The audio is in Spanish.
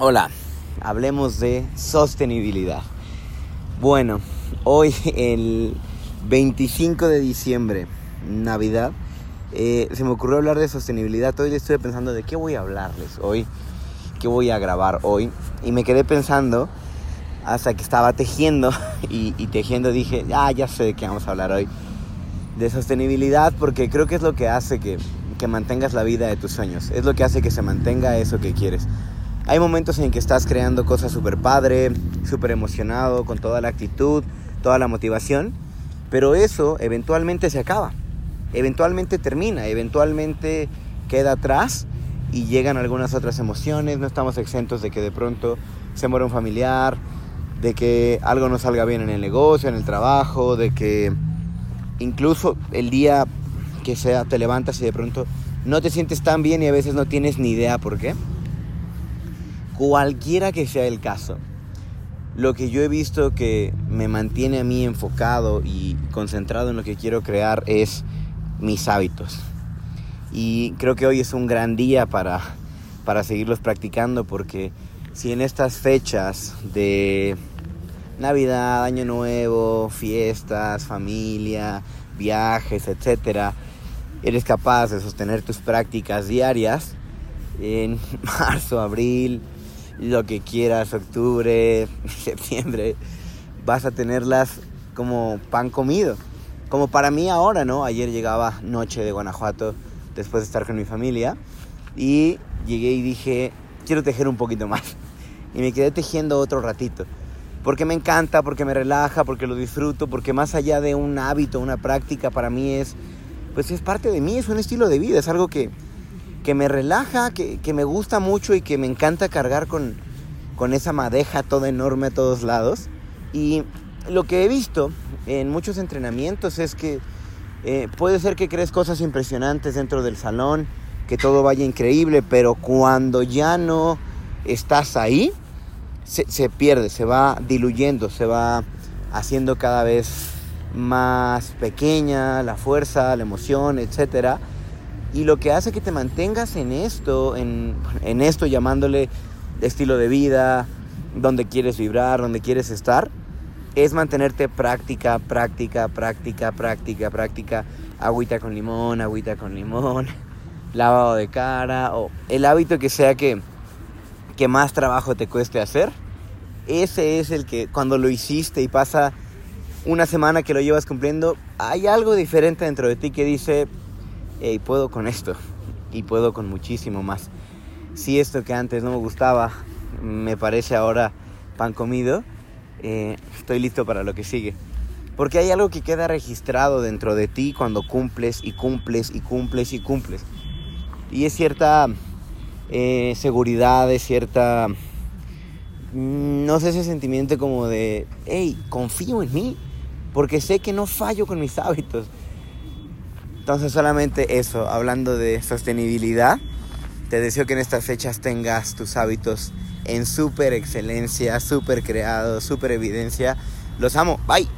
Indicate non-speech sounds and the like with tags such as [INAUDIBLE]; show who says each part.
Speaker 1: Hola, hablemos de sostenibilidad. Bueno, hoy el 25 de diciembre, Navidad, eh, se me ocurrió hablar de sostenibilidad. Hoy estuve pensando de qué voy a hablarles hoy, qué voy a grabar hoy. Y me quedé pensando hasta que estaba tejiendo [LAUGHS] y, tejiendo dije, ah, ya sé de qué vamos a hablar hoy. De sostenibilidad porque creo que es lo que hace que, que mantengas la vida de tus sueños. Es lo que hace que se mantenga eso que quieres. Hay momentos en que estás creando cosas súper padre, súper emocionado, con toda la actitud, toda la motivación, pero eso eventualmente se acaba, eventualmente termina, eventualmente queda atrás y llegan algunas otras emociones, no estamos exentos de que de pronto se muera un familiar, de que algo no salga bien en el negocio, en el trabajo, de que incluso el día que sea te levantas y de pronto no te sientes tan bien y a veces no tienes ni idea por qué. Cualquiera que sea el caso, lo que yo he visto que me mantiene a mí enfocado y concentrado en lo que quiero crear es mis hábitos. Y creo que hoy es un gran día para, para seguirlos practicando porque si en estas fechas de Navidad, Año Nuevo, fiestas, familia, viajes, etcétera, eres capaz de sostener tus prácticas diarias en [LAUGHS] marzo, abril, lo que quieras, octubre, [LAUGHS] septiembre, vas a tenerlas como pan comido. Como para mí ahora, ¿no? Ayer llegaba noche de Guanajuato después de estar con mi familia y llegué y dije, quiero tejer un poquito más. [LAUGHS] Y me quedé tejiendo otro ratito. Porque me encanta, porque me relaja, porque lo disfruto, porque más allá de un hábito, una práctica, para mí es, pues es parte de mí, es un estilo de vida, es algo que, que me relaja, que, me gusta mucho y que me encanta cargar con, con esa madeja toda enorme a todos lados. Y lo que he visto en muchos entrenamientos es que eh, puede ser que crees cosas impresionantes dentro del salón, que todo vaya increíble, pero cuando ya no estás ahí, se, se pierde, se va diluyendo, se va haciendo cada vez más pequeña la fuerza, la emoción, etcétera y lo que hace que te mantengas en esto, en, esto llamándole estilo de vida, donde quieres vibrar, donde quieres estar, es mantenerte práctica, práctica, práctica, práctica, práctica, agüita con limón, agüita con limón, [LAUGHS] lavado de cara, o el hábito que sea que, que más trabajo te cueste hacer, ese es el que cuando lo hiciste y pasa una semana que lo llevas cumpliendo, hay algo diferente dentro de ti que dice, y puedo con esto y puedo con muchísimo más. Si esto que antes no me gustaba me parece ahora pan comido, eh, estoy listo para lo que sigue. Porque hay algo que queda registrado dentro de ti cuando cumples y cumples y cumples y cumples. Y es cierta eh, seguridad, es cierta, mm, no sé, ese sentimiento como de, hey, confío en mí, porque sé que no fallo con mis hábitos entonces solamente eso, hablando de sostenibilidad, te deseo que en estas fechas tengas tus hábitos en súper excelencia, súper creados, súper evidencia. Los amo, bye.